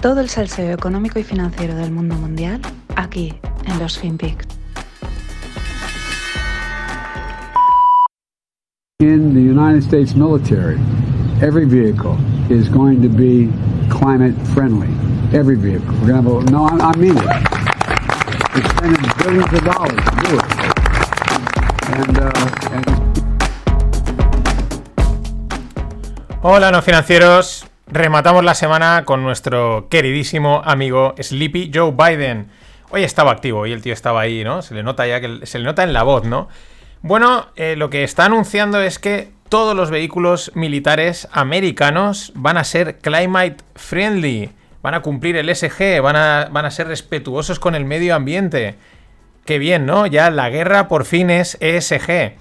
Todo el salseo económico y financiero del mundo mundial aquí en los FinPix. In the United States military, every vehicle is going to be climate friendly. Every vehicle. We're going to have a, no, I, I mean it. We're spending billions of dollars to do it. And, uh, and Hola, no financieros. Rematamos la semana con nuestro queridísimo amigo Sleepy Joe Biden. Hoy estaba activo y el tío estaba ahí, ¿no? Se le nota ya que se le nota en la voz, ¿no? Bueno, eh, lo que está anunciando es que todos los vehículos militares americanos van a ser climate friendly, van a cumplir el SG, van a, van a ser respetuosos con el medio ambiente. Qué bien, ¿no? Ya la guerra por fin es ESG.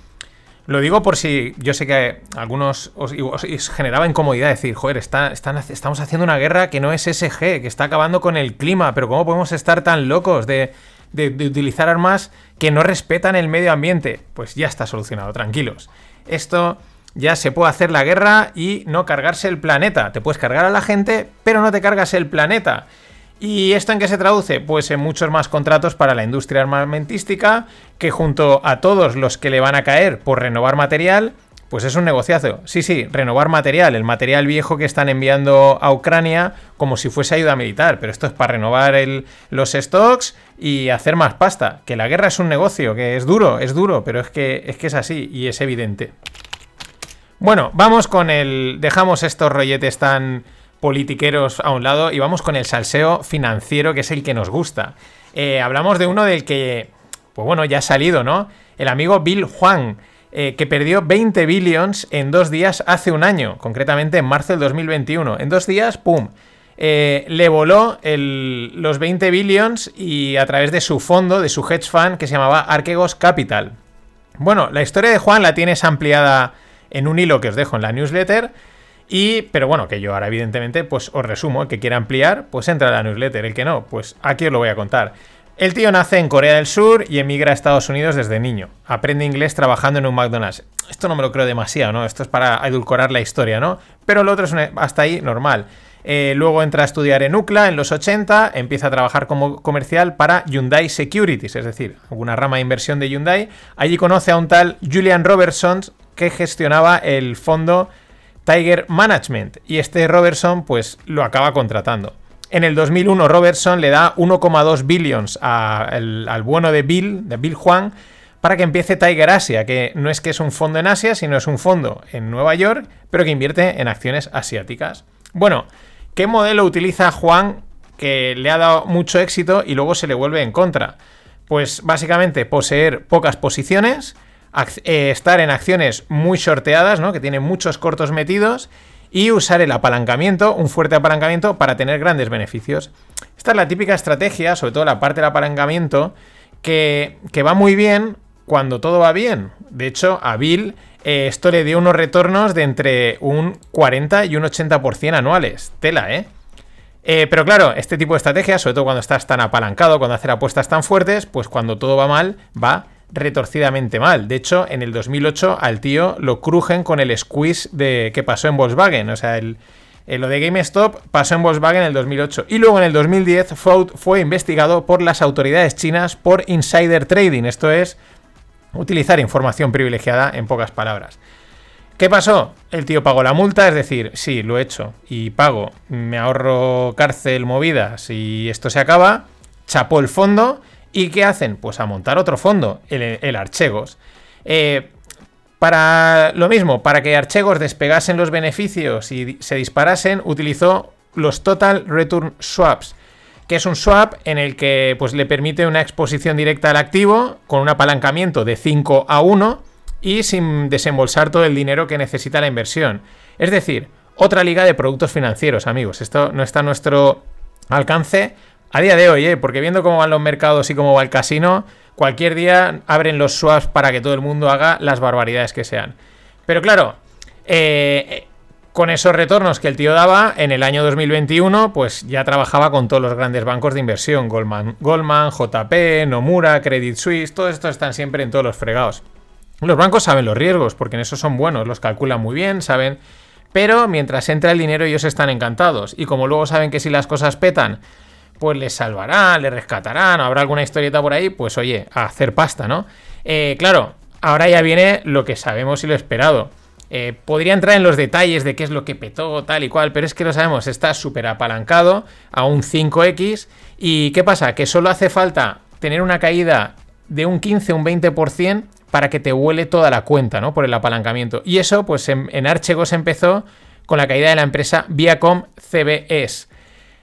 Lo digo por si yo sé que algunos os, os generaba incomodidad decir, joder, está, estamos haciendo una guerra que no es SG, que está acabando con el clima, pero ¿cómo podemos estar tan locos de, de utilizar armas que no respetan el medio ambiente? Pues ya está solucionado, tranquilos. Esto ya se puede hacer la guerra y no cargarse el planeta. Te puedes cargar a la gente, pero no te cargas el planeta. ¿Y esto en qué se traduce? Pues en muchos más contratos para la industria armamentística, que junto a todos los que le van a caer por renovar material, pues es un negociazo. Sí, sí, renovar material, el material viejo que están enviando a Ucrania como si fuese ayuda militar, pero esto es para renovar los stocks y hacer más pasta. Que la guerra es un negocio, que es duro, es duro, pero es que es, que es así y es evidente. Bueno, vamos con el... Dejamos estos rolletes tan politiqueros a un lado y vamos con el salseo financiero, que es el que nos gusta. Eh, hablamos de uno del que, pues bueno, ya ha salido, ¿no? El amigo Bill Huang, eh, que perdió 20 billions en dos días hace un año, concretamente en marzo del 2021. En dos días, ¡pum! Eh, le voló los 20 billions y a través de su fondo, de su hedge fund, que se llamaba Archegos Capital. Bueno, la historia de Juan la tienes ampliada en un hilo que os dejo en la newsletter. Y, pero bueno, que yo ahora evidentemente pues os resumo, el que quiera ampliar, pues entra a la newsletter, el que no, pues aquí os lo voy a contar. El tío nace en Corea del Sur y emigra a Estados Unidos desde niño. Aprende inglés trabajando en un McDonald's. Esto no me lo creo demasiado, ¿no? Esto es para edulcorar la historia, ¿no? Pero lo otro es hasta ahí normal. Eh, luego entra a estudiar en UCLA en los 80, empieza a trabajar como comercial para Hyundai Securities, es decir, una rama de inversión de Hyundai. Allí conoce a un tal Julian Robertson que gestionaba el fondo Tiger Management y este Robertson pues lo acaba contratando. En el 2001 Robertson le da 1,2 billions al bueno de Bill, de Bill Juan, para que empiece Tiger Asia, que no es que es un fondo en Asia, sino es un fondo en Nueva York, pero que invierte en acciones asiáticas. Bueno, ¿qué modelo utiliza Juan que le ha dado mucho éxito y luego se le vuelve en contra? Pues básicamente poseer pocas posiciones, eh, estar en acciones muy shorteadas, ¿no? Que tienen muchos cortos metidos. Y usar el apalancamiento, un fuerte apalancamiento, para tener grandes beneficios. Esta es la típica estrategia, sobre todo la parte del apalancamiento, que, que va muy bien cuando todo va bien. De hecho, a Bill eh, esto le dio unos retornos de entre un 40 y un 80% anuales. Tela, ¿eh? ¿eh? Pero claro, este tipo de estrategias, sobre todo cuando estás tan apalancado, cuando hacer apuestas tan fuertes, pues cuando todo va mal, va retorcidamente mal. De hecho, en el 2008 al tío lo crujen con el squeeze de que pasó en Volkswagen. O sea, el, lo de GameStop pasó en Volkswagen en el 2008. Y luego en el 2010 fue, fue investigado por las autoridades chinas por insider trading. Esto es utilizar información privilegiada en pocas palabras. ¿Qué pasó? El tío pagó la multa, es decir, sí, lo he hecho y pago, me ahorro cárcel, movidas y esto se acaba, chapó el fondo ¿Y qué hacen? Pues a montar otro fondo, el, Archegos. Eh, para lo mismo, para que Archegos despegasen los beneficios y se disparasen, utilizó los Total Return Swaps, que es un swap en el que pues, le permite una exposición directa al activo con un apalancamiento de 5 a 1 y sin desembolsar todo el dinero que necesita la inversión. Es decir, otra liga de productos financieros, amigos. Esto no está a nuestro alcance, a día de hoy, ¿eh? porque viendo cómo van los mercados y cómo va el casino, cualquier día abren los swaps para que todo el mundo haga las barbaridades que sean. Pero claro, eh, con esos retornos que el tío daba, en el año 2021, pues ya trabajaba con todos los grandes bancos de inversión, Goldman, Goldman JP, Nomura, Credit Suisse, todos estos están siempre en todos los fregados. Los bancos saben los riesgos, porque en eso son buenos, los calculan muy bien, saben Pero mientras entra el dinero ellos están encantados. Y como luego saben que si las cosas petan, pues les salvarán, les rescatarán, habrá alguna historieta por ahí, pues oye, a hacer pasta, ¿no? Eh, claro, ahora ya viene lo que sabemos y lo esperado. Eh, podría entrar en los detalles de qué es lo que petó, tal y cual, pero es que lo sabemos, está súper apalancado a un 5X. ¿Y qué pasa? Que solo hace falta tener una caída de un 15, un 20% para que te huele toda la cuenta, ¿no? Por el apalancamiento. Y eso, pues en, en Archegos empezó con la caída de la empresa Viacom CBS.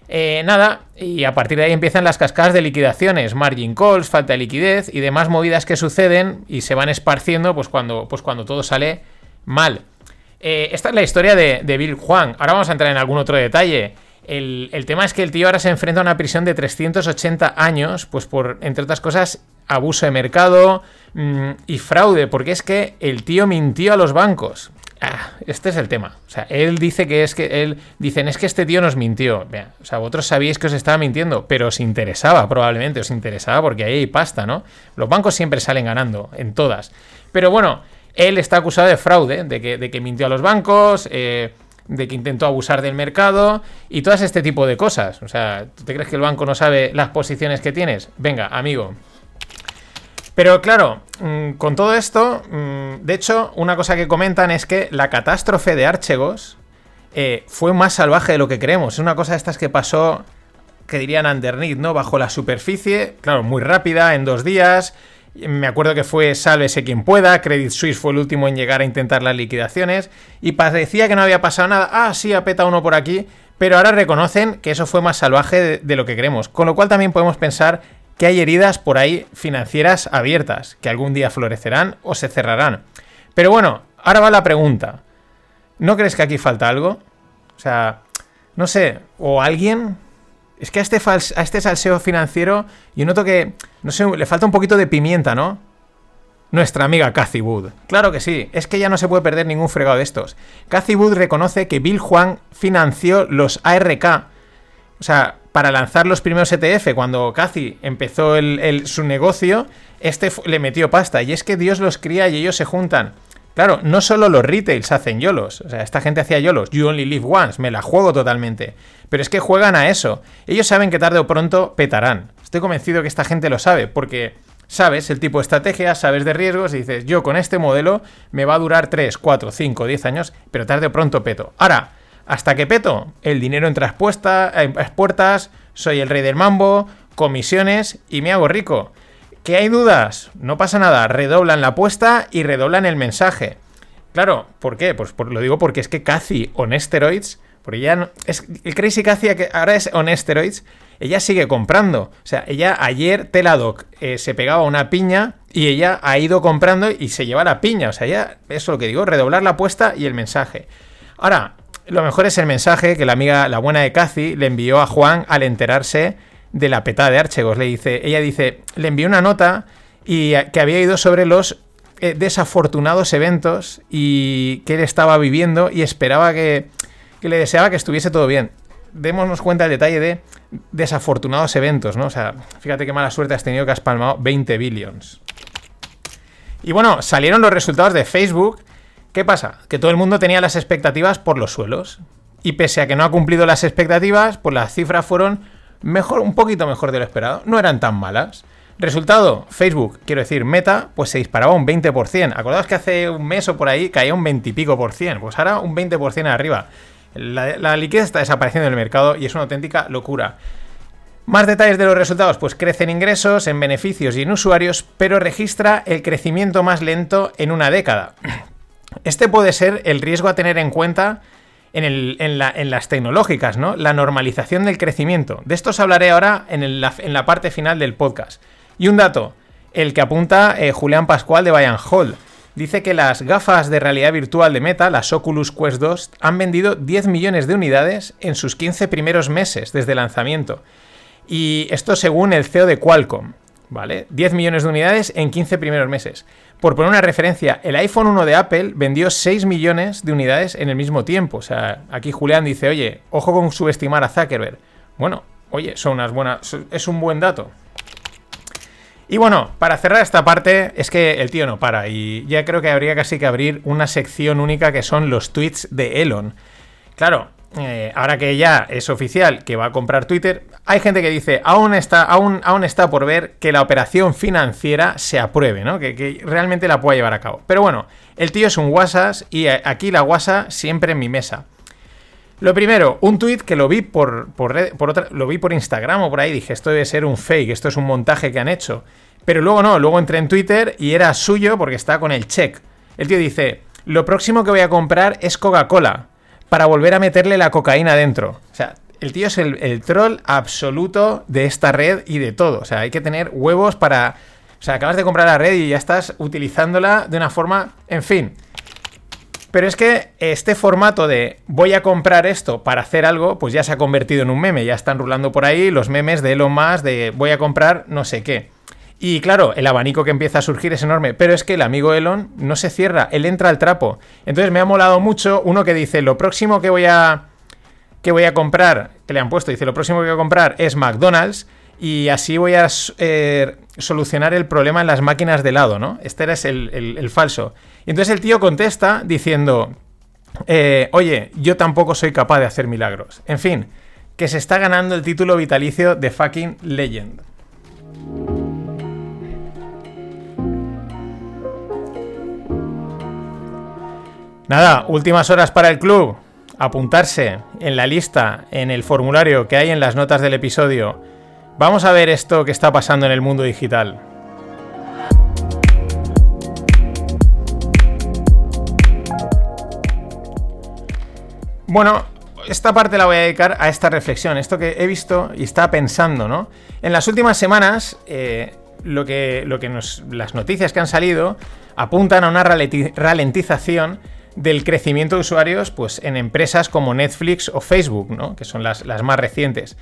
Eh, nada, y a partir de ahí empiezan las cascadas de liquidaciones, margin calls, falta de liquidez y demás movidas que suceden y se van esparciendo pues cuando, pues cuando todo sale mal. Eh, esta es la historia de, Bill Juan. Ahora vamos a entrar en algún otro detalle. El, tema es que el tío ahora se enfrenta a una prisión de 380 años, pues por, entre otras cosas, abuso de mercado mm, y fraude, porque es que el tío mintió a los bancos. Ah, este es el tema. O sea, él dice que es que él dicen es que este tío nos mintió. o sea, vosotros sabíais que os estaba mintiendo, pero os interesaba probablemente, os interesaba porque ahí hay pasta, ¿no? Los bancos siempre salen ganando en todas. Pero bueno, él está acusado de fraude, de que, de que mintió a los bancos, eh, de que intentó abusar del mercado y todas este tipo de cosas. O sea, ¿tú te crees que el banco no sabe las posiciones que tienes? Venga, amigo, pero claro, mm, con todo esto, mm, de hecho, una cosa que comentan es que la catástrofe de Archegos eh, fue más salvaje de lo que creemos. Es una cosa de estas que pasó, que dirían underneath, ¿no? Bajo la superficie, claro, muy rápida, en dos días. Me acuerdo que fue sálvese quien pueda, Credit Suisse fue el último en llegar a intentar las liquidaciones y parecía que no había pasado nada. Ah, sí, apeta uno por aquí, pero ahora reconocen que eso fue más salvaje de lo que creemos. Con lo cual también podemos pensar que hay heridas por ahí financieras abiertas, que algún día florecerán o se cerrarán. Pero bueno, ahora va la pregunta. ¿No crees que aquí falta algo? O sea, no sé, o alguien... Es que a este, a este salseo financiero yo noto que, no sé, le falta un poquito de pimienta, ¿no? Nuestra amiga Cathy Wood. Claro que sí, es que ya no se puede perder ningún fregado de estos. Cathy Wood reconoce que Bill Juan financió los ARK. O sea, para lanzar los primeros ETF, cuando Cathy empezó su negocio, este le metió pasta. Y es que Dios los cría y ellos se juntan. Claro, no solo los retails hacen yolos, o sea, esta gente hacía yolos, you only live once, me la juego totalmente. Pero es que juegan a eso. Ellos saben que tarde o pronto petarán. Estoy convencido que esta gente lo sabe, porque sabes el tipo de estrategia, sabes de riesgos y dices, yo con este modelo me va a durar 3, 4, 5, 10 años, pero tarde o pronto peto. Ahora, hasta que peto, el dinero entra a puertas, soy el rey del mambo, comisiones y me hago rico. ¿Que hay dudas? No pasa nada, redoblan la apuesta y redoblan el mensaje. Claro, ¿por qué? Pues lo digo porque es que Cathy on steroids, porque ya es el Crazy Cathy que ahora es on steroids, ella sigue comprando. O sea, ella ayer Teladoc eh, se pegaba una piña y ella ha ido comprando y se lleva la piña. O sea, ya, eso es lo que digo, redoblar la apuesta y el mensaje. Ahora, lo mejor es el mensaje que la amiga, la buena de Cathy, le envió a Juan al enterarse de la petada de Archegos. Le dice, ella dice, le envió una nota y que había ido sobre los eh, desafortunados eventos y que él estaba viviendo y esperaba que, que le deseaba que estuviese todo bien. Démonos cuenta del detalle de desafortunados eventos, ¿no? O sea, fíjate qué mala suerte has tenido que has palmado 20 billions. Y bueno, salieron los resultados de Facebook ¿Qué pasa? Que todo el mundo tenía las expectativas por los suelos. Y pese a que no ha cumplido las expectativas, pues las cifras fueron mejor, un poquito mejor de lo esperado. No eran tan malas. Resultado, Facebook, quiero decir, Meta, pues se disparaba un 20%. Acordaos que hace un mes o por ahí caía un 20 y pico por cien. Pues ahora un 20% arriba. La, la liquidez está desapareciendo del mercado y es una auténtica locura. Más detalles de los resultados, pues crecen ingresos, en beneficios y en usuarios, pero registra el crecimiento más lento en una década. Este puede ser el riesgo a tener en cuenta en, las tecnológicas, ¿no? La normalización del crecimiento. De esto os hablaré ahora en, la, parte final del podcast. Y un dato, el que apunta eh, Julián Pascual de Bayern Hall. Dice que las gafas de realidad virtual de Meta, las Oculus Quest 2, han vendido 10 millones de unidades en sus 15 primeros meses desde el lanzamiento. Y esto según el CEO de Qualcomm, ¿vale? 10 millones de unidades en 15 primeros meses. Por poner una referencia, el iPhone 1 de Apple vendió 6 millones de unidades en el mismo tiempo. O sea, aquí Julián dice, oye, ojo con subestimar a Zuckerberg. Bueno, oye, son unas buenas. Es un buen dato. Y bueno, para cerrar esta parte, es que el tío no para y ya creo que habría casi que abrir una sección única que son los tweets de Elon. Claro, eh, ahora que ya es oficial que va a comprar Twitter, hay gente que dice, aún está, aún, aún está por ver que la operación financiera se apruebe, ¿no? Que, realmente la pueda llevar a cabo. Pero bueno, el tío es un WhatsApp y aquí la WhatsApp siempre en mi mesa. Lo primero, un tweet que lo vi por, por, otra, lo vi por Instagram o por ahí, dije, esto debe ser un fake, esto es un montaje que han hecho. Pero luego no, luego entré en Twitter y era suyo porque está con el check. El tío dice, lo próximo que voy a comprar es Coca-Cola para volver a meterle la cocaína dentro. O sea, el tío es el, troll absoluto de esta red y de todo. O sea, hay que tener huevos para... O sea, acabas de comprar la red y ya estás utilizándola de una forma... En fin. Pero es que este formato de voy a comprar esto para hacer algo, pues ya se ha convertido en un meme. Ya están rulando por ahí los memes de Elon Musk de voy a comprar no sé qué. Y claro, el abanico que empieza a surgir es enorme, pero es que el amigo Elon no se cierra, él entra al trapo. Entonces me ha molado mucho uno que dice, lo próximo que voy a que voy a comprar, que le han puesto, dice, lo próximo que voy a comprar es McDonald's y así voy a eh, solucionar el problema en las máquinas de helado, ¿no? Este era el, el, falso. Y entonces el tío contesta diciendo, eh, oye, yo tampoco soy capaz de hacer milagros. En fin, que se está ganando el título vitalicio de fucking legend. Nada, últimas horas para el club. Apuntarse en la lista, en el formulario que hay en las notas del episodio Vamos a ver esto que está pasando en el mundo digital. Bueno, esta parte la voy a dedicar a esta reflexión, esto que he visto y estaba pensando, ¿no? En las últimas semanas, eh, lo que, lo que las noticias que han salido apuntan a una ralentización del crecimiento de usuarios pues, en empresas como Netflix o Facebook, ¿no? que son las, las más recientes.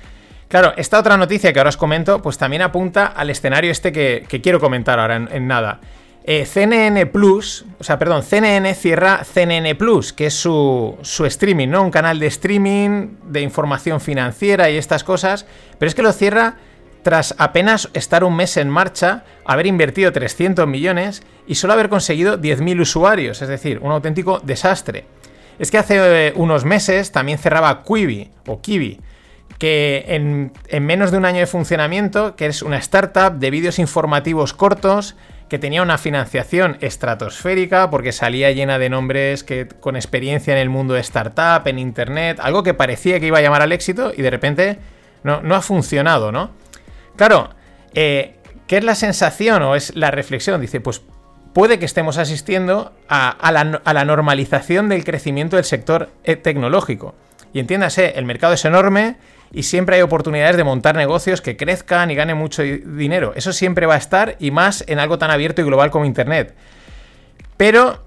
Claro, esta otra noticia que ahora os comento, pues también apunta al escenario este que, quiero comentar ahora en, nada. Eh, CNN Plus, o sea, perdón, CNN cierra CNN Plus, que es su, su, streaming, ¿no? Un canal de streaming, de información financiera y estas cosas, pero es que lo cierra tras apenas estar un mes en marcha, haber invertido 300 millones y solo haber conseguido 10.000 usuarios, es decir, un auténtico desastre. Es que hace eh, unos meses también cerraba Quibi, o Kiwi, que en, menos de un año de funcionamiento, que es una startup de vídeos informativos cortos, que tenía una financiación estratosférica porque salía llena de nombres que, con experiencia en el mundo de startup, en internet, algo que parecía que iba a llamar al éxito y de repente no, no ha funcionado, ¿no? Claro, eh, ¿qué es la sensación o es la reflexión? Dice, pues puede que estemos asistiendo a, la, a la normalización del crecimiento del sector eh, tecnológico. Y entiéndase, el mercado es enorme y siempre hay oportunidades de montar negocios que crezcan y ganen mucho dinero. Eso siempre va a estar y más en algo tan abierto y global como Internet. Pero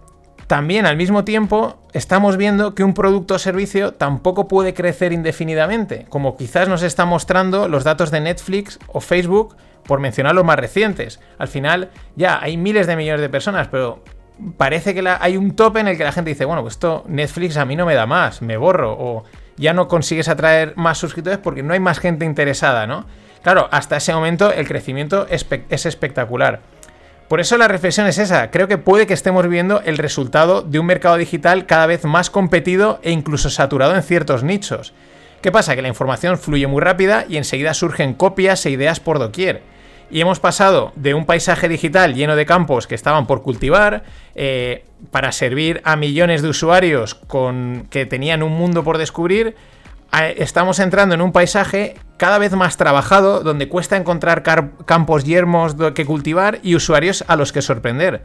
también al mismo tiempo estamos viendo que un producto o servicio tampoco puede crecer indefinidamente, como quizás nos están mostrando los datos de Netflix o Facebook, por mencionar los más recientes. Al final ya hay miles de millones de personas, pero parece que hay un tope en el que la gente dice, bueno, pues esto Netflix a mí no me da más, me borro, o ya no consigues atraer más suscriptores porque no hay más gente interesada, ¿no? Claro, hasta ese momento el crecimiento es, espectacular. Por eso la reflexión es esa. Creo que puede que estemos viviendo el resultado de un mercado digital cada vez más competido e incluso saturado en ciertos nichos. ¿Qué pasa? Que la información fluye muy rápida y enseguida surgen copias e ideas por doquier y hemos pasado de un paisaje digital lleno de campos que estaban por cultivar eh, para servir a millones de usuarios con, que tenían un mundo por descubrir. estamos entrando en un paisaje cada vez más trabajado donde cuesta encontrar campos yermos que cultivar y usuarios a los que sorprender.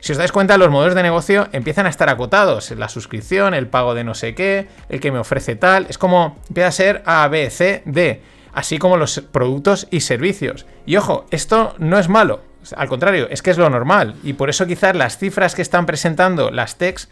Si os dais cuenta, los modelos de negocio empiezan a estar acotados. La suscripción, el pago de no sé qué, el que me ofrece tal. Es como empieza a ser A, B, C, D así como los productos y servicios. Y ojo, esto no es malo, al contrario, es que es lo normal. Y por eso quizás las cifras que están presentando las techs,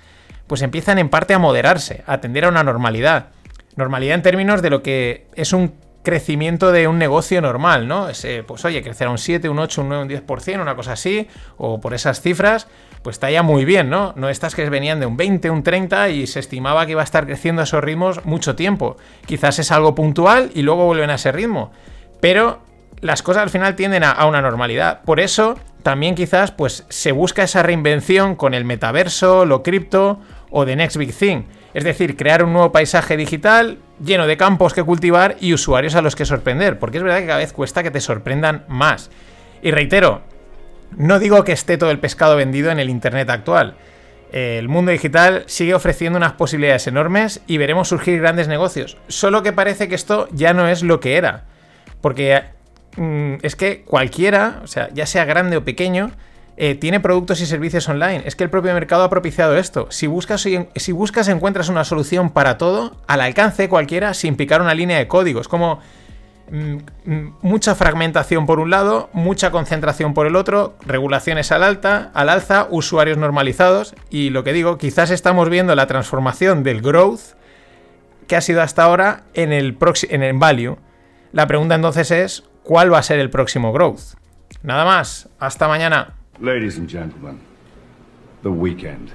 pues empiezan en parte a moderarse, a tender a una normalidad. Normalidad en términos de lo que es un crecimiento de un negocio normal, ¿no? Ese, pues oye, crecerá un 7, un 8, un 9, un 10%, una cosa así, o por esas cifras, pues está ya muy bien, ¿no? No estas que venían de un 20, un 30 y se estimaba que iba a estar creciendo a esos ritmos mucho tiempo. Quizás es algo puntual y luego vuelven a ese ritmo. Pero las cosas al final tienden a, una normalidad. Por eso también quizás pues se busca esa reinvención con el metaverso, lo cripto o The Next Big Thing. Es decir, crear un nuevo paisaje digital lleno de campos que cultivar y usuarios a los que sorprender. Porque es verdad que cada vez cuesta que te sorprendan más. Y reitero, no digo que esté todo el pescado vendido en el Internet actual. El mundo digital sigue ofreciendo unas posibilidades enormes y veremos surgir grandes negocios. Solo que parece que esto ya no es lo que era. Porque mm, es que cualquiera, o sea, ya sea grande o pequeño, eh, tiene productos y servicios online. Es que el propio mercado ha propiciado esto. Si buscas, si buscas encuentras una solución para todo, al alcance de cualquiera, sin picar una línea de códigos. Como mm, mm, mucha fragmentación por un lado, mucha concentración por el otro, regulaciones al alta, al alza, usuarios normalizados. Y lo que digo, quizás estamos viendo la transformación del growth que ha sido hasta ahora en el, en el value. La pregunta entonces es, ¿cuál va a ser el próximo growth? Nada más, hasta mañana. Ladies and gentlemen, the weekend.